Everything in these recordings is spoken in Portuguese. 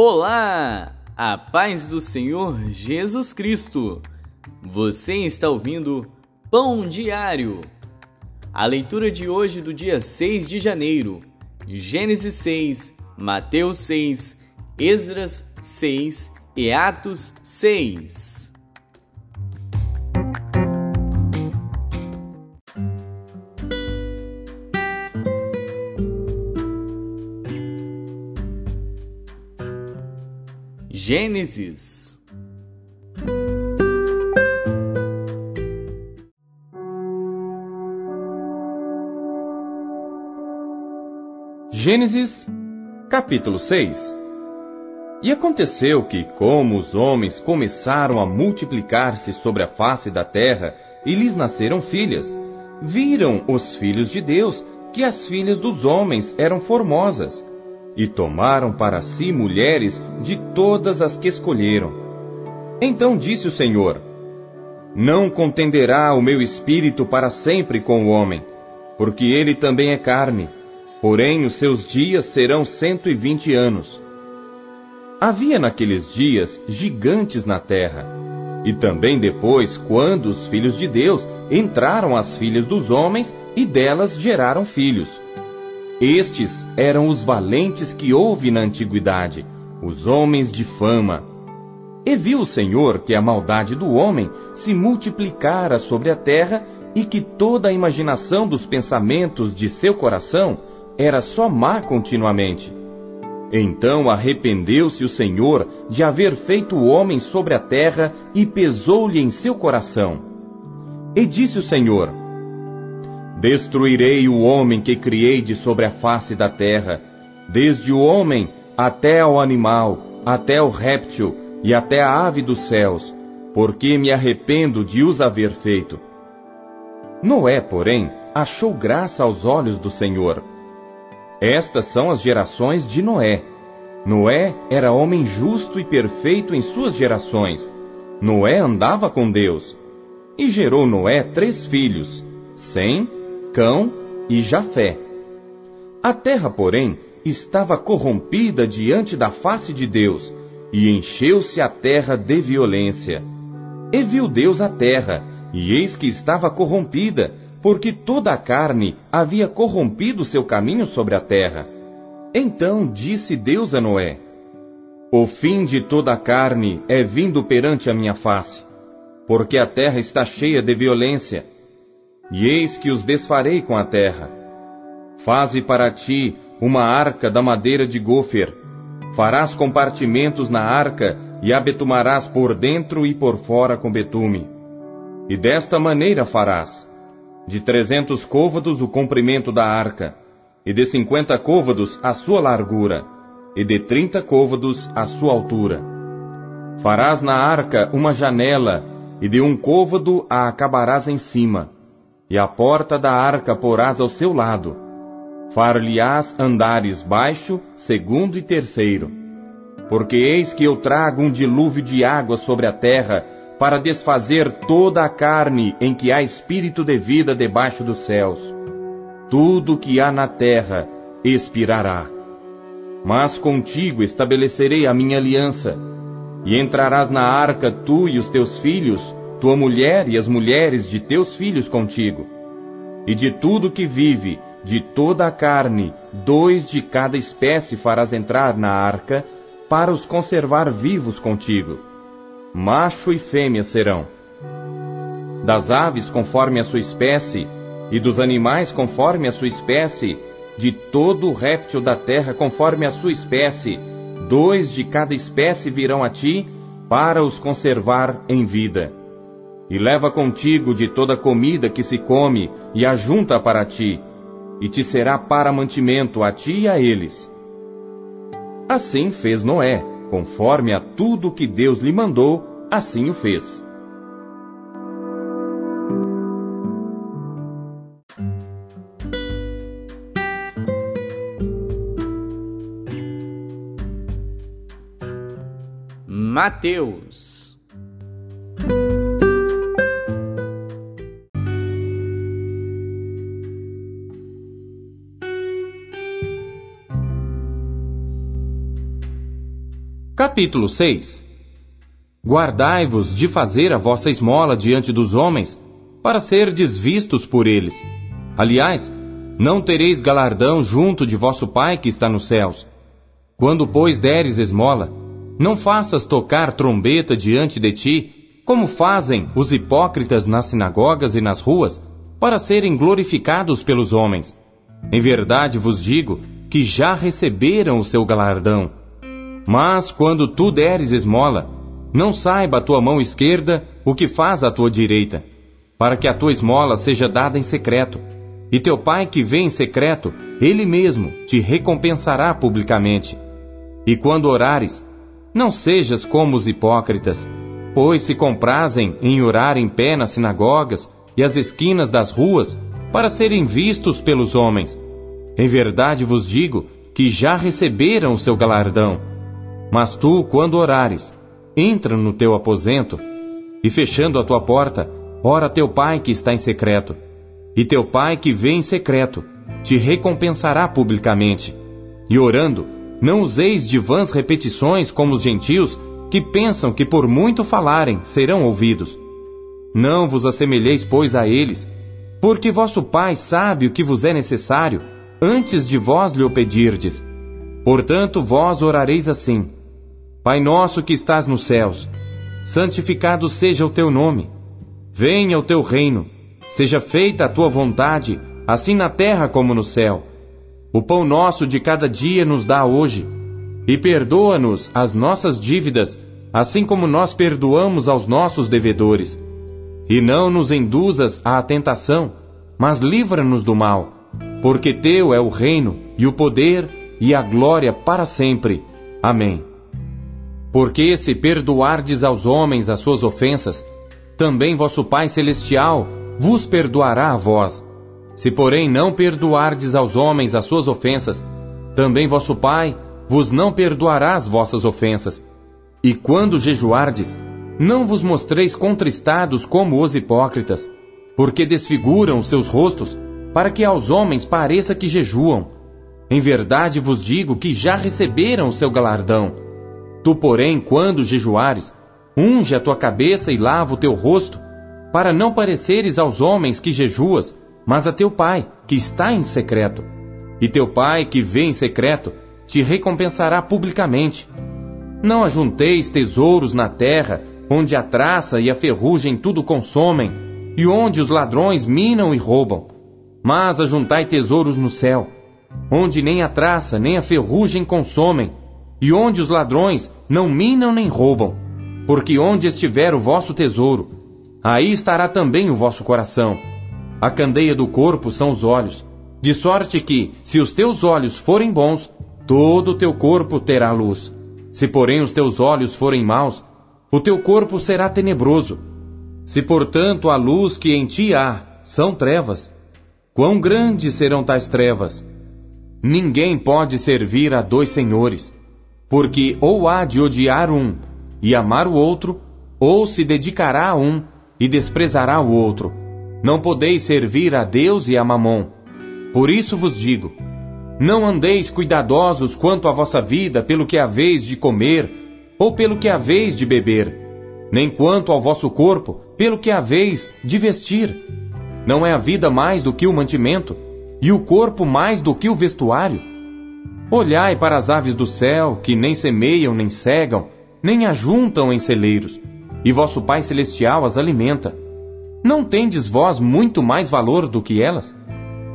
Olá! A paz do Senhor Jesus Cristo! Você está ouvindo Pão Diário. A leitura de hoje do dia 6 de janeiro, Gênesis 6, Mateus 6, Esdras 6 e Atos 6. Gênesis. Gênesis, capítulo 6 E aconteceu que, como os homens começaram a multiplicar-se sobre a face da terra e lhes nasceram filhas, viram os filhos de Deus que as filhas dos homens eram formosas e tomaram para si mulheres de todas as que escolheram. Então disse o Senhor: Não contenderá o meu espírito para sempre com o homem, porque ele também é carne, porém os seus dias serão cento e vinte anos. Havia naqueles dias gigantes na terra, e também depois, quando os filhos de Deus entraram às filhas dos homens e delas geraram filhos. Estes eram os valentes que houve na antiguidade, os homens de fama. E viu o Senhor que a maldade do homem se multiplicara sobre a terra e que toda a imaginação dos pensamentos de seu coração era só má continuamente. Então arrependeu-se o Senhor de haver feito o homem sobre a terra e pesou-lhe em seu coração. E disse o Senhor: Destruirei o homem que criei de sobre a face da terra, desde o homem até ao animal, até o réptil e até a ave dos céus, porque me arrependo de os haver feito. Noé, porém, achou graça aos olhos do Senhor. Estas são as gerações de Noé. Noé era homem justo e perfeito em suas gerações. Noé andava com Deus. E gerou Noé três filhos: Sem, Cão e Jafé. A terra, porém, estava corrompida diante da face de Deus, e encheu-se a terra de violência. E viu Deus a terra, e eis que estava corrompida, porque toda a carne havia corrompido seu caminho sobre a terra. Então disse Deus a Noé: O fim de toda a carne é vindo perante a minha face, porque a terra está cheia de violência e eis que os desfarei com a terra. Faze para ti uma arca da madeira de gofer. Farás compartimentos na arca e a betumarás por dentro e por fora com betume. E desta maneira farás: de trezentos côvados o comprimento da arca, e de cinquenta côvados a sua largura, e de trinta côvados a sua altura. Farás na arca uma janela, e de um côvado a acabarás em cima e a porta da arca porás ao seu lado. Far-lhe-ás andares baixo, segundo e terceiro. Porque eis que eu trago um dilúvio de água sobre a terra, para desfazer toda a carne em que há espírito de vida debaixo dos céus. Tudo que há na terra expirará. Mas contigo estabelecerei a minha aliança, e entrarás na arca tu e os teus filhos, tua mulher e as mulheres de teus filhos contigo. E de tudo que vive, de toda a carne, dois de cada espécie farás entrar na arca, para os conservar vivos contigo. Macho e fêmea serão. Das aves conforme a sua espécie, e dos animais conforme a sua espécie, de todo réptil da terra conforme a sua espécie, dois de cada espécie virão a ti, para os conservar em vida e leva contigo de toda comida que se come, e ajunta para ti, e te será para mantimento a ti e a eles. Assim fez Noé, conforme a tudo que Deus lhe mandou, assim o fez. Mateus Capítulo 6 Guardai-vos de fazer a vossa esmola diante dos homens, para ser desvistos por eles. Aliás, não tereis galardão junto de vosso Pai que está nos céus. Quando, pois, deres esmola, não faças tocar trombeta diante de ti, como fazem os hipócritas nas sinagogas e nas ruas, para serem glorificados pelos homens. Em verdade vos digo que já receberam o seu galardão. Mas quando tu deres esmola, não saiba a tua mão esquerda o que faz a tua direita, para que a tua esmola seja dada em secreto. E teu pai que vem em secreto, ele mesmo te recompensará publicamente. E quando orares, não sejas como os hipócritas, pois se comprazem em orar em pé nas sinagogas e às esquinas das ruas, para serem vistos pelos homens. Em verdade vos digo que já receberam o seu galardão. Mas tu, quando orares, entra no teu aposento, e fechando a tua porta, ora teu pai que está em secreto. E teu pai que vê em secreto, te recompensará publicamente. E orando, não useis de vãs repetições como os gentios, que pensam que por muito falarem serão ouvidos. Não vos assemelheis, pois, a eles, porque vosso Pai sabe o que vos é necessário, antes de vós lhe o pedirdes. Portanto, vós orareis assim: Pai nosso que estás nos céus, santificado seja o teu nome. Venha o teu reino, seja feita a tua vontade, assim na terra como no céu. O pão nosso de cada dia nos dá hoje. E perdoa-nos as nossas dívidas, assim como nós perdoamos aos nossos devedores. E não nos induzas à tentação, mas livra-nos do mal, porque teu é o reino, e o poder, e a glória para sempre. Amém. Porque se perdoardes aos homens as suas ofensas, também vosso Pai Celestial vos perdoará a vós. Se, porém, não perdoardes aos homens as suas ofensas, também vosso Pai vos não perdoará as vossas ofensas. E quando jejuardes, não vos mostreis contristados como os hipócritas, porque desfiguram os seus rostos, para que aos homens pareça que jejuam. Em verdade vos digo que já receberam o seu galardão. Tu, porém, quando jejuares, unge a tua cabeça e lava o teu rosto, para não pareceres aos homens que jejuas, mas a teu pai, que está em secreto. E teu pai, que vê em secreto, te recompensará publicamente. Não ajunteis tesouros na terra, onde a traça e a ferrugem tudo consomem, e onde os ladrões minam e roubam. Mas ajuntai tesouros no céu, onde nem a traça nem a ferrugem consomem, e onde os ladrões não minam nem roubam. Porque onde estiver o vosso tesouro, aí estará também o vosso coração. A candeia do corpo são os olhos, de sorte que, se os teus olhos forem bons, todo o teu corpo terá luz. Se, porém, os teus olhos forem maus, o teu corpo será tenebroso. Se, portanto, a luz que em ti há são trevas, quão grandes serão tais trevas? Ninguém pode servir a dois senhores, porque ou há de odiar um e amar o outro, ou se dedicará a um e desprezará o outro. Não podeis servir a Deus e a Mamon. Por isso vos digo: não andeis cuidadosos quanto à vossa vida pelo que haveis de comer, ou pelo que haveis de beber, nem quanto ao vosso corpo pelo que haveis de vestir. Não é a vida mais do que o mantimento, e o corpo mais do que o vestuário? Olhai para as aves do céu, que nem semeiam, nem cegam, nem ajuntam em celeiros, e vosso Pai Celestial as alimenta. Não tendes vós muito mais valor do que elas?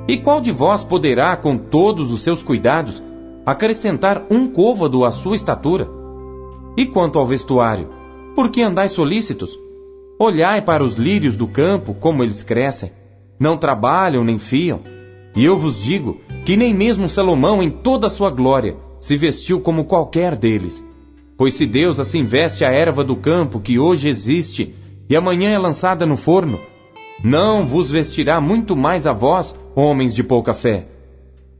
E qual de vós poderá, com todos os seus cuidados, acrescentar um côvado à sua estatura? E quanto ao vestuário, por que andais solícitos? Olhai para os lírios do campo, como eles crescem. Não trabalham nem fiam. E eu vos digo que nem mesmo Salomão, em toda a sua glória, se vestiu como qualquer deles. Pois se Deus assim veste a erva do campo que hoje existe e amanhã é lançada no forno, não vos vestirá muito mais a vós, homens de pouca fé.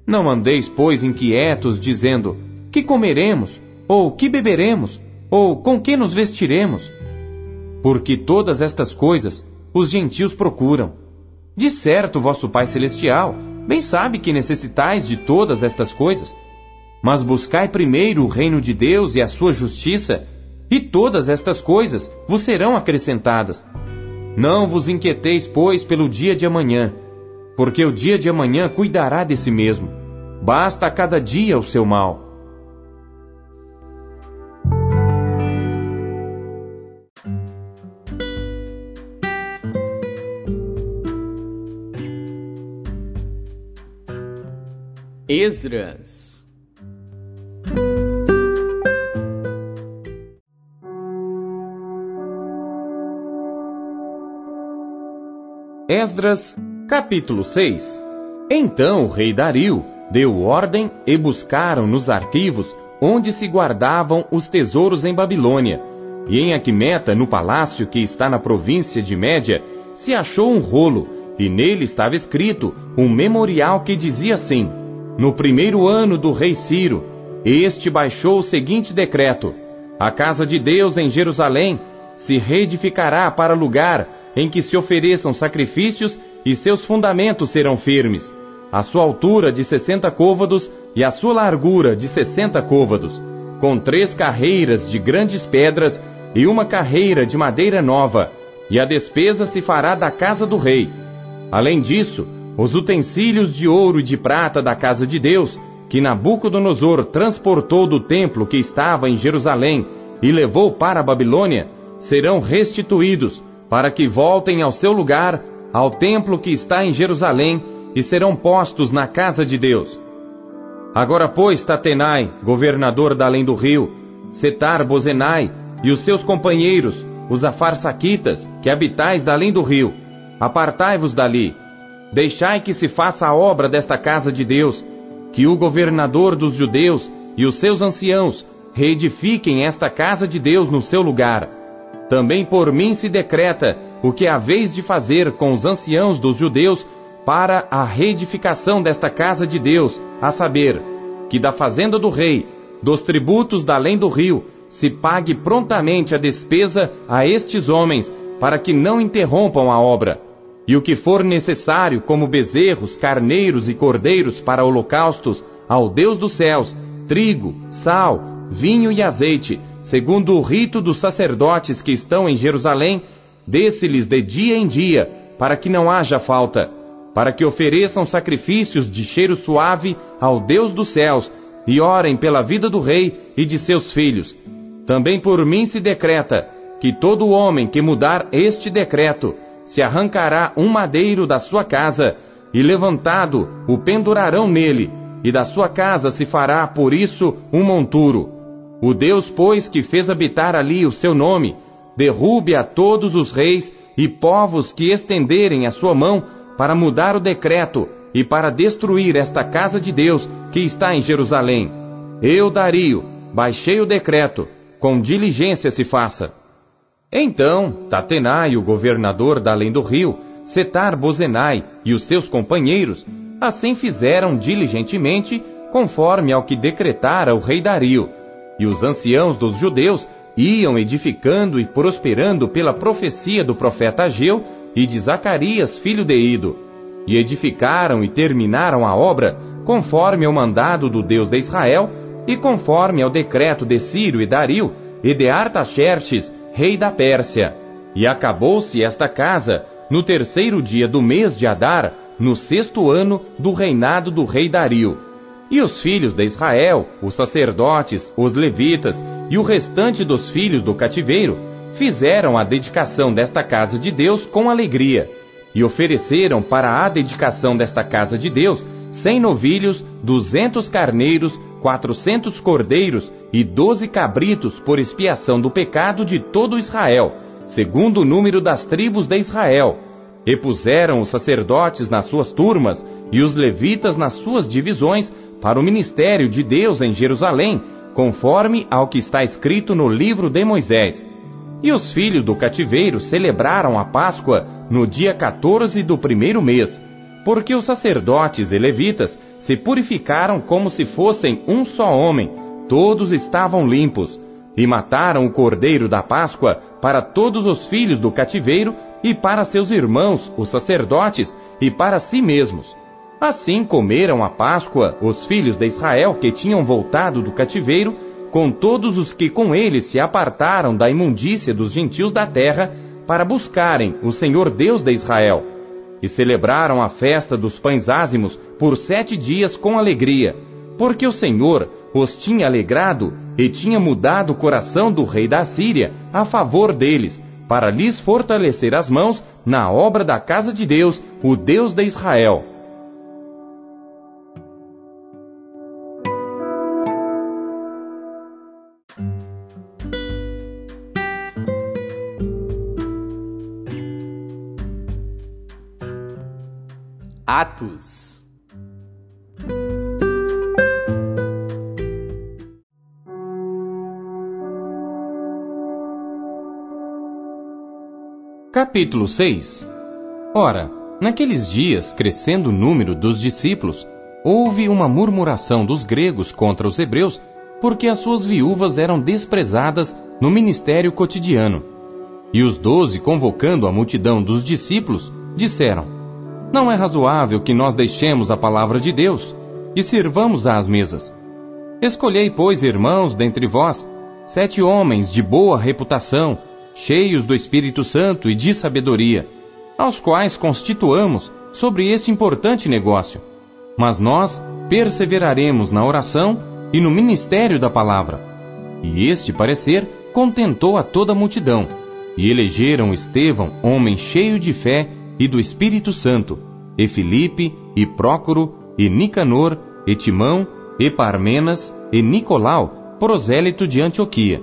Não andeis, pois, inquietos, dizendo: Que comeremos? Ou que beberemos? Ou com que nos vestiremos? Porque todas estas coisas os gentios procuram. De certo, vosso Pai Celestial bem sabe que necessitais de todas estas coisas. Mas buscai primeiro o reino de Deus e a sua justiça, e todas estas coisas vos serão acrescentadas. Não vos inquieteis, pois, pelo dia de amanhã, porque o dia de amanhã cuidará de si mesmo. Basta a cada dia o seu mal. Esdras Esdras, capítulo 6 Então o rei Dario deu ordem e buscaram nos arquivos onde se guardavam os tesouros em Babilônia. E em Aquimeta, no palácio que está na província de Média, se achou um rolo, e nele estava escrito um memorial que dizia assim: No primeiro ano do rei Ciro, este baixou o seguinte decreto: A casa de Deus em Jerusalém se reedificará para lugar em que se ofereçam sacrifícios e seus fundamentos serão firmes. A sua altura de sessenta côvados e a sua largura de sessenta côvados, com três carreiras de grandes pedras e uma carreira de madeira nova, e a despesa se fará da casa do rei. Além disso, os utensílios de ouro e de prata da casa de Deus, que Nabucodonosor transportou do templo que estava em Jerusalém e levou para a Babilônia, serão restituídos, para que voltem ao seu lugar, ao templo que está em Jerusalém, e serão postos na casa de Deus. Agora, pois, Tatenai, governador da além do rio, Setar Bozenai e os seus companheiros, os afarsaquitas, que habitais da além do rio, apartai-vos dali. Deixai que se faça a obra desta casa de Deus, que o governador dos judeus e os seus anciãos reedifiquem esta casa de Deus no seu lugar também por mim se decreta o que haveis de fazer com os anciãos dos judeus para a reedificação desta casa de Deus, a saber, que da fazenda do rei, dos tributos da além do rio, se pague prontamente a despesa a estes homens, para que não interrompam a obra. E o que for necessário, como bezerros, carneiros e cordeiros para holocaustos, ao Deus dos céus, trigo, sal, vinho e azeite, segundo o rito dos sacerdotes que estão em Jerusalém, desse-lhes de dia em dia, para que não haja falta, para que ofereçam sacrifícios de cheiro suave ao Deus dos céus, e orem pela vida do rei e de seus filhos. Também por mim se decreta que todo homem que mudar este decreto se arrancará um madeiro da sua casa, e levantado o pendurarão nele, e da sua casa se fará por isso um monturo. O Deus, pois, que fez habitar ali o seu nome, derrube a todos os reis e povos que estenderem a sua mão para mudar o decreto e para destruir esta casa de Deus que está em Jerusalém. Eu, Dario, baixei o decreto, com diligência se faça. Então, Tatenai, o governador da além do rio, Setar Bozenai e os seus companheiros, assim fizeram diligentemente, conforme ao que decretara o rei Dario e os anciãos dos judeus iam edificando e prosperando pela profecia do profeta Ageu e de Zacarias, filho de Ido. E edificaram e terminaram a obra conforme ao mandado do Deus de Israel e conforme ao decreto de Ciro e Dario e de Artaxerxes, rei da Pérsia. E acabou-se esta casa no terceiro dia do mês de Adar, no sexto ano do reinado do rei Dario. E os filhos de Israel, os sacerdotes, os levitas e o restante dos filhos do cativeiro, fizeram a dedicação desta casa de Deus com alegria, e ofereceram para a dedicação desta casa de Deus cem novilhos, duzentos carneiros, quatrocentos cordeiros e doze cabritos por expiação do pecado de todo Israel, segundo o número das tribos de Israel. E puseram os sacerdotes nas suas turmas e os levitas nas suas divisões para o ministério de Deus em Jerusalém, conforme ao que está escrito no livro de Moisés. E os filhos do cativeiro celebraram a Páscoa no dia 14 do primeiro mês, porque os sacerdotes e levitas se purificaram como se fossem um só homem, todos estavam limpos, e mataram o cordeiro da Páscoa para todos os filhos do cativeiro e para seus irmãos, os sacerdotes, e para si mesmos. Assim comeram a Páscoa os filhos de Israel que tinham voltado do cativeiro, com todos os que com eles se apartaram da imundícia dos gentios da terra, para buscarem o Senhor Deus de Israel. E celebraram a festa dos pães ázimos por sete dias com alegria, porque o Senhor os tinha alegrado e tinha mudado o coração do rei da Síria a favor deles, para lhes fortalecer as mãos na obra da casa de Deus, o Deus de Israel. Atos. Capítulo 6 Ora, naqueles dias, crescendo o número dos discípulos, houve uma murmuração dos gregos contra os hebreus, porque as suas viúvas eram desprezadas no ministério cotidiano. E os doze, convocando a multidão dos discípulos, disseram: não é razoável que nós deixemos a palavra de Deus e sirvamos às mesas. Escolhei, pois, irmãos, dentre vós, sete homens de boa reputação, cheios do Espírito Santo e de sabedoria, aos quais constituamos sobre este importante negócio. Mas nós perseveraremos na oração e no ministério da palavra. E este parecer contentou a toda a multidão, e elegeram Estevão, homem cheio de fé e do Espírito Santo, e Filipe, e Prócoro, e Nicanor, e Timão, e Parmenas, e Nicolau, prosélito de Antioquia.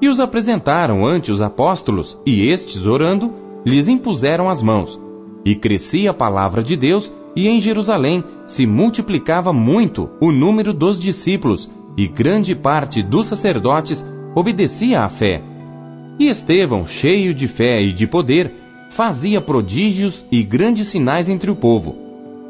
E os apresentaram ante os apóstolos, e estes, orando, lhes impuseram as mãos. E crescia a palavra de Deus, e em Jerusalém se multiplicava muito o número dos discípulos, e grande parte dos sacerdotes obedecia à fé. E Estevão, cheio de fé e de poder, fazia prodígios e grandes sinais entre o povo.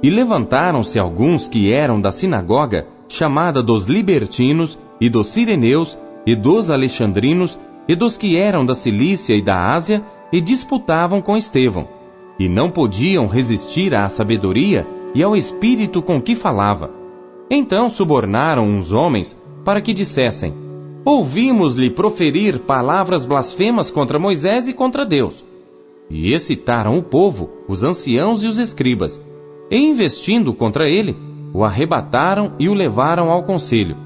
E levantaram-se alguns que eram da sinagoga, chamada dos libertinos, e dos sireneus, e dos alexandrinos, e dos que eram da Cilícia e da Ásia, e disputavam com Estevão. E não podiam resistir à sabedoria e ao espírito com que falava. Então subornaram uns homens para que dissessem: Ouvimos-lhe proferir palavras blasfemas contra Moisés e contra Deus e excitaram o povo, os anciãos e os escribas, e investindo contra ele, o arrebataram e o levaram ao conselho,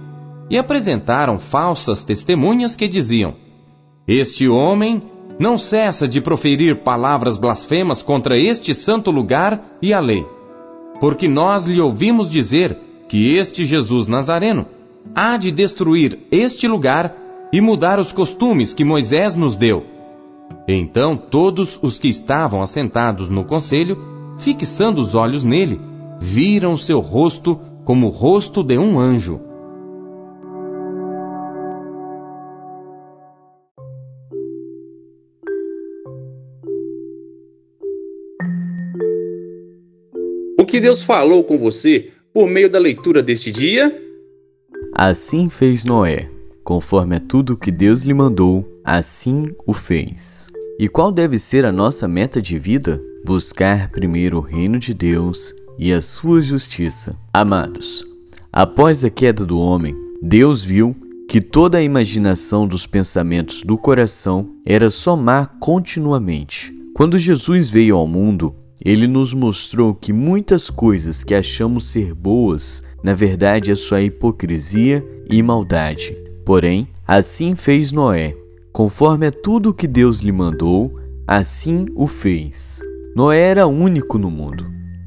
e apresentaram falsas testemunhas que diziam: Este homem não cessa de proferir palavras blasfemas contra este santo lugar e a lei. Porque nós lhe ouvimos dizer que este Jesus Nazareno há de destruir este lugar e mudar os costumes que Moisés nos deu então todos os que estavam assentados no conselho, fixando os olhos nele, viram seu rosto como o rosto de um anjo. Que Deus falou com você por meio da leitura deste dia? Assim fez Noé, conforme a tudo que Deus lhe mandou, assim o fez. E qual deve ser a nossa meta de vida? Buscar primeiro o reino de Deus e a sua justiça. Amados, após a queda do homem, Deus viu que toda a imaginação dos pensamentos do coração era só má continuamente. Quando Jesus veio ao mundo, ele nos mostrou que muitas coisas que achamos ser boas, na verdade é só hipocrisia e maldade. Porém, assim fez Noé, Conforme a tudo que Deus lhe mandou, assim o fez. Noé era único no mundo.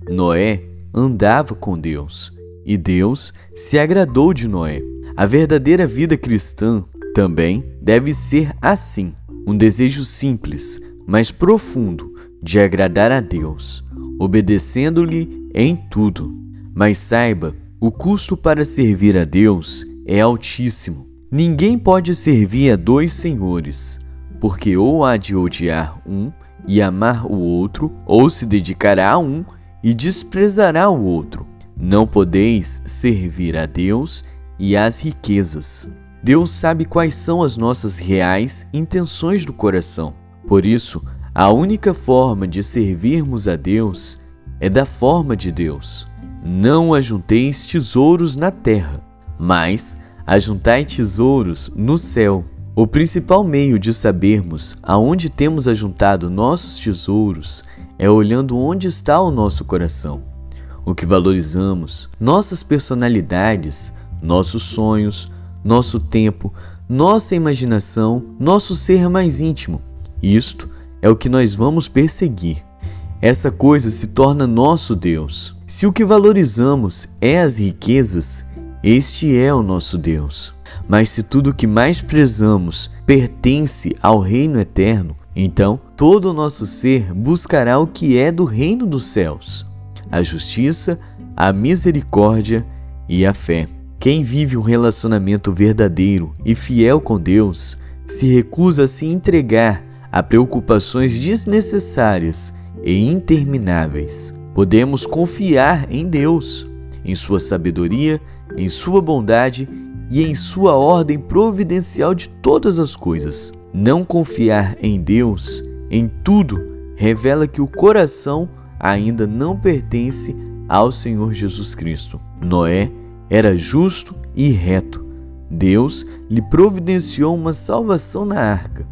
Noé andava com Deus e Deus se agradou de Noé. A verdadeira vida cristã também deve ser assim: um desejo simples, mas profundo de agradar a Deus, obedecendo-lhe em tudo. Mas saiba, o custo para servir a Deus é altíssimo. Ninguém pode servir a dois senhores, porque ou há de odiar um e amar o outro, ou se dedicará a um e desprezará o outro. Não podeis servir a Deus e às riquezas. Deus sabe quais são as nossas reais intenções do coração. Por isso, a única forma de servirmos a Deus é da forma de Deus. Não ajunteis tesouros na terra, mas ajuntai tesouros no céu. O principal meio de sabermos aonde temos ajuntado nossos tesouros é olhando onde está o nosso coração, o que valorizamos, nossas personalidades, nossos sonhos, nosso tempo, nossa imaginação, nosso ser mais íntimo. Isto é o que nós vamos perseguir. Essa coisa se torna nosso Deus. Se o que valorizamos é as riquezas, este é o nosso Deus. Mas se tudo o que mais prezamos pertence ao reino eterno, então todo o nosso ser buscará o que é do reino dos céus: a justiça, a misericórdia e a fé. Quem vive um relacionamento verdadeiro e fiel com Deus se recusa a se entregar a preocupações desnecessárias e intermináveis. Podemos confiar em Deus, em Sua sabedoria, em Sua bondade e em Sua ordem providencial de todas as coisas. Não confiar em Deus em tudo revela que o coração ainda não pertence ao Senhor Jesus Cristo. Noé era justo e reto. Deus lhe providenciou uma salvação na arca.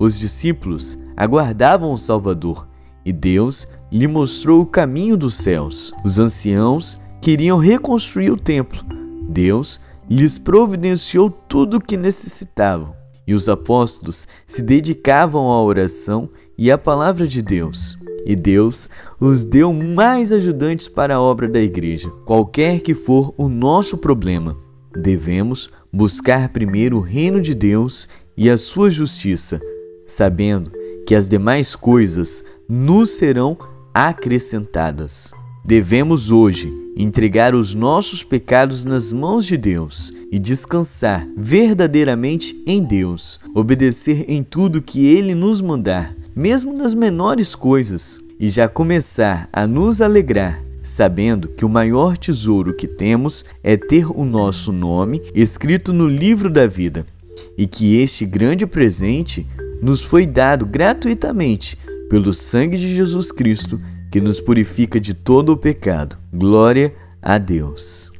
Os discípulos aguardavam o Salvador e Deus lhe mostrou o caminho dos céus. Os anciãos queriam reconstruir o templo. Deus lhes providenciou tudo o que necessitavam. E os apóstolos se dedicavam à oração e à palavra de Deus e Deus os deu mais ajudantes para a obra da igreja. Qualquer que for o nosso problema, devemos buscar primeiro o reino de Deus e a sua justiça, sabendo que as demais coisas nos serão acrescentadas. Devemos hoje entregar os nossos pecados nas mãos de Deus e descansar verdadeiramente em Deus, obedecer em tudo que Ele nos mandar mesmo nas menores coisas, e já começar a nos alegrar, sabendo que o maior tesouro que temos é ter o nosso nome escrito no livro da vida, e que este grande presente nos foi dado gratuitamente pelo sangue de Jesus Cristo, que nos purifica de todo o pecado. Glória a Deus.